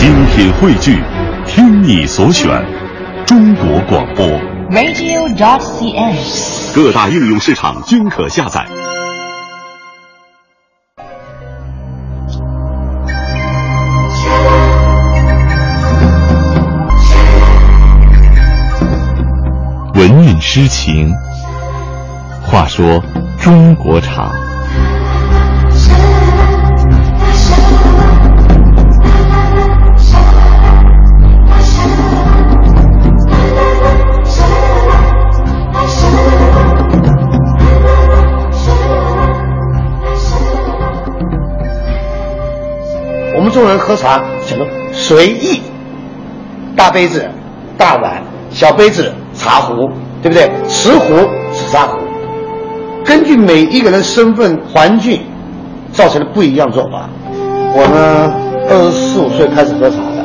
精品汇聚，听你所选，中国广播。radio.cn。各大应用市场均可下载。文韵诗情，话说中国茶。众人喝茶讲究随意，大杯子、大碗、小杯子、茶壶，对不对？瓷壶、紫砂壶，根据每一个人身份、环境，造成了不一样做法。我呢，二十四五岁开始喝茶的，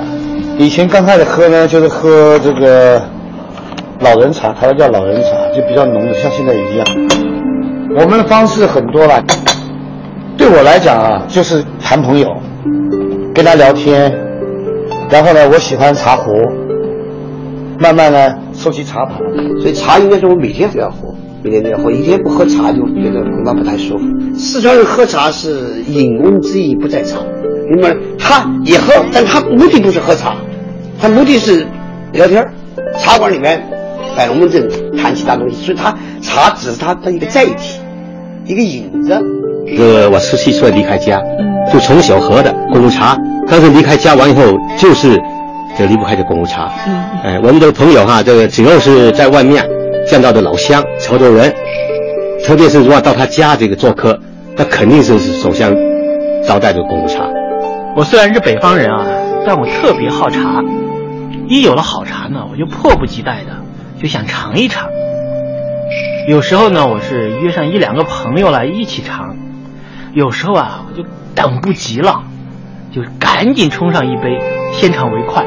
以前刚开始喝呢，就是喝这个老人茶，台湾叫老人茶，就比较浓的，像现在一样。我们的方式很多了，对我来讲啊，就是谈朋友。跟他聊天，然后呢，我喜欢茶壶，慢慢呢收集茶盘。所以茶应该是我每天都要喝，每天都要喝，一天不喝茶就觉得恐怕不太舒服。四川人喝茶是饮翁之意不在茶，因为？他也喝，但他目的不是喝茶，他目的是聊天儿。茶馆里面摆龙门阵，谈其他东西，所以他茶只是他的一个载体，一个引子。这个我十七岁离开家，就从小喝的功夫茶，但是离开家完以后，就是就离不开这功夫茶。嗯，哎，我们的朋友哈，这个只要是在外面见到的老乡、潮州人，特别是如果到他家这个做客，那肯定是首先招待这个功夫茶。我虽然是北方人啊，但我特别好茶。一有了好茶呢，我就迫不及待的就想尝一尝。有时候呢，我是约上一两个朋友来一起尝。有时候啊，我就等不及了，就赶紧冲上一杯，先尝为快。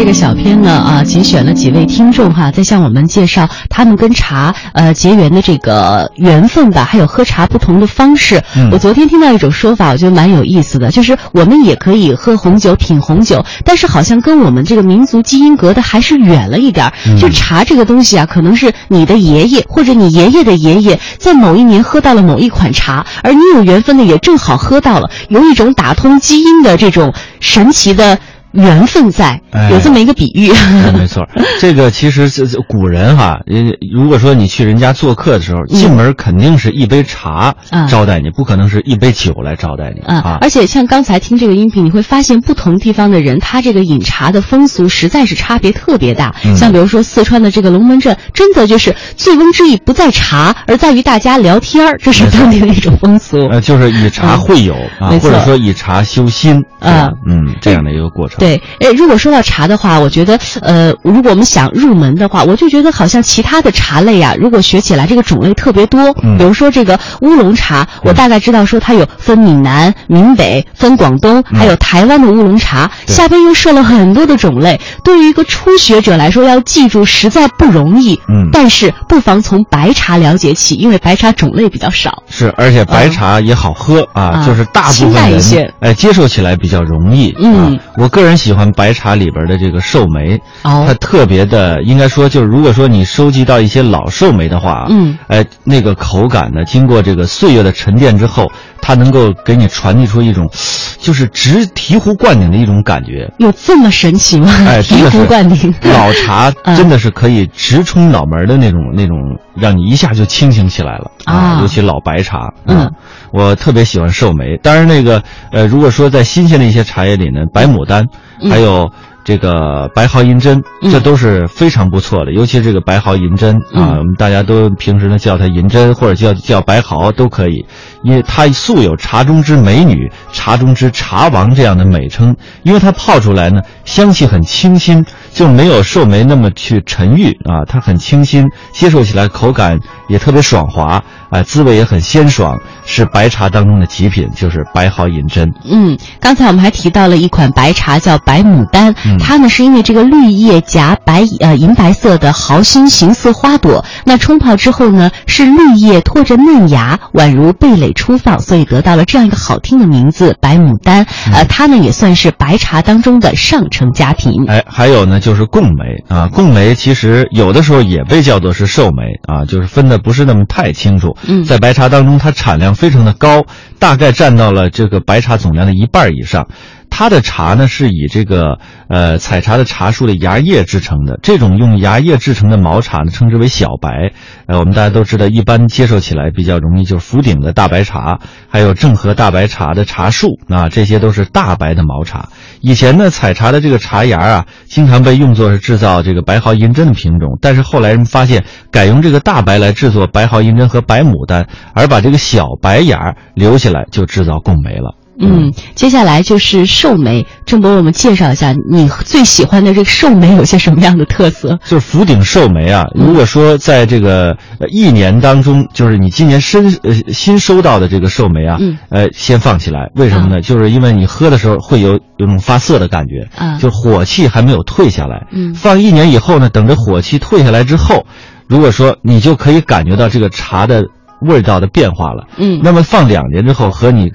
这个小片呢，啊，节选了几位听众哈，在向我们介绍他们跟茶呃结缘的这个缘分吧，还有喝茶不同的方式。嗯我昨天听到一种说法，我觉得蛮有意思的，就是我们也可以喝红酒、品红酒，但是好像跟我们这个民族基因隔的还是远了一点儿。嗯就茶这个东西啊，可能是你的爷爷或者你爷爷的爷爷在某一年喝到了某一款茶，而你有缘分的也正好喝到了，有一种打通基因的这种神奇的。缘分在，哎有这么一个比喻。哎，没错，这个其实是是古人哈，呃，如果说你去人家做客的时候，进门肯定是一杯茶嗯招待你，不可能是一杯酒来招待你嗯，啊。而且像刚才听这个音频，你会发现不同地方的人，他这个饮茶的风俗实在是差别特别大。嗯像比如说四川的这个龙门阵，真的就是醉翁之意不在茶，而在于大家聊天儿，这是当地的一种风俗。呃，就是以茶会友啊，或者说以茶修心啊嗯，这样的一个过程。对，哎，如果说到茶的话，我觉得，呃，如果我们想入门的话，我就觉得好像其他的茶类啊，如果学起来这个种类特别多，嗯比如说这个乌龙茶，我大概知道说它有分闽南、闽北、分广东，还有台湾的乌龙茶，嗯下边又设了很多的种类。对于一个初学者来说，要记住实在不容易。嗯但是不妨从白茶了解起，因为白茶种类比较少。是，而且白茶也好喝啊，啊就是大部清淡分一些人哎接受起来比较容易。嗯啊，我个人喜欢白茶里边的这个寿眉，哦。它特别的，应该说就是如果说你收集到一些老寿眉的话，嗯，哎，那个口感呢，经过这个岁月的沉淀之后，它能够给你传递出一种，就是直醍醐灌顶的一种感觉。有这么神奇吗？哎，醍醐灌顶。老茶 嗯真的是可以直冲脑门的那种那种，让你一下就清醒起来了啊尤其老白茶，嗯啊，我特别喜欢寿眉。当然，那个呃，如果说在新鲜的一些茶叶里呢，白牡丹，嗯还有。这个白毫银针，嗯。这都是非常不错的，尤其这个白毫银针嗯。啊，我们大家都平时呢叫它银针或者叫叫白毫都可以，因为它素有“茶中之美女”“茶中之茶王”这样的美称，因为它泡出来呢香气很清新，就没有寿眉那么去沉郁啊，它很清新，接受起来口感也特别爽滑啊，滋味也很鲜爽，是白茶当中的极品，就是白毫银针。嗯，刚才我们还提到了一款白茶叫白牡丹，嗯它呢是因为这个绿叶夹白呃银白色的毫心形似花朵，那冲泡之后呢是绿叶托着嫩芽，宛如蓓蕾初放，所以得到了这样一个好听的名字白牡丹。嗯呃，它呢也算是白茶当中的上乘佳品。哎，还有呢，就是贡梅啊，贡梅其实有的时候也被叫做是寿梅啊，就是分的不是那么太清楚。嗯在白茶当中，它产量非常的高，大概占到了这个白茶总量的一半以上。它的茶呢是以这个呃采茶的茶树的芽叶制成的，这种用芽叶制成的毛茶呢称之为小白。呃，我们大家都知道，一般接受起来比较容易就是福鼎的大白茶，还有正和大白茶的茶树啊，这些都是大白的毛茶。以前呢，采茶的这个茶芽啊，经常被用作是制造这个白毫银针的品种，但是后来人们发现，改用这个大白来制作白毫银针和白牡丹，而把这个小白芽留下来，就制造贡梅了。嗯，接下来就是寿眉，郑博，我们介绍一下你最喜欢的这个寿眉有些什么样的特色？就是福鼎寿眉啊，如果说在这个呃一年当中，就是你今年新呃新收到的这个寿眉啊，嗯呃，先放起来，为什么呢？就是因为你喝的时候会有有种发涩的感觉，啊就火气还没有退下来。嗯放一年以后呢，等着火气退下来之后，如果说你就可以感觉到这个茶的味道的变化了。嗯那么放两年之后和你。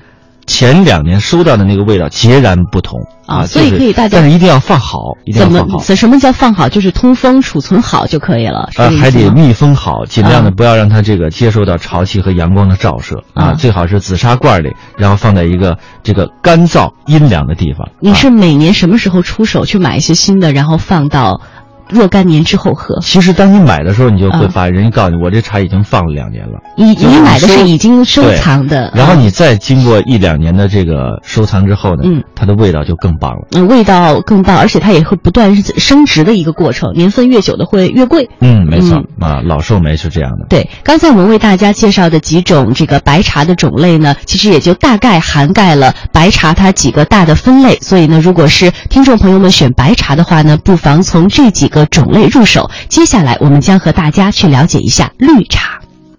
前两年收到的那个味道截然不同啊所以可以大家但是一定要放好，一定要怎么放好。什么叫放好？就是通风储存好就可以了，还得密封好，尽量的啊不要让它这个接受到潮气和阳光的照射啊，啊最好是紫砂罐里，然后放在一个这个干燥阴凉的地方。啊你是每年什么时候出手去买一些新的，然后放到若干年之后喝？其实当你买的时候，你就会啊发现，人家告诉你，我这茶已经放了两年了。你就是你买的是已经收藏的，然后啊你再经过一两年的这个收藏之后呢，嗯，它的味道就更棒了。嗯，味道更棒，而且它也会不断升值的一个过程，年份越久的会越贵。嗯，没错啊，老寿眉是这样的。对，刚才我们为大家介绍的几种这个白茶的种类呢，其实也就大概涵盖了白茶它几个大的分类。所以呢，如果是听众朋友们选白茶的话呢，不妨从这几个种类入手。接下来，我们将和大家去了解一下绿茶。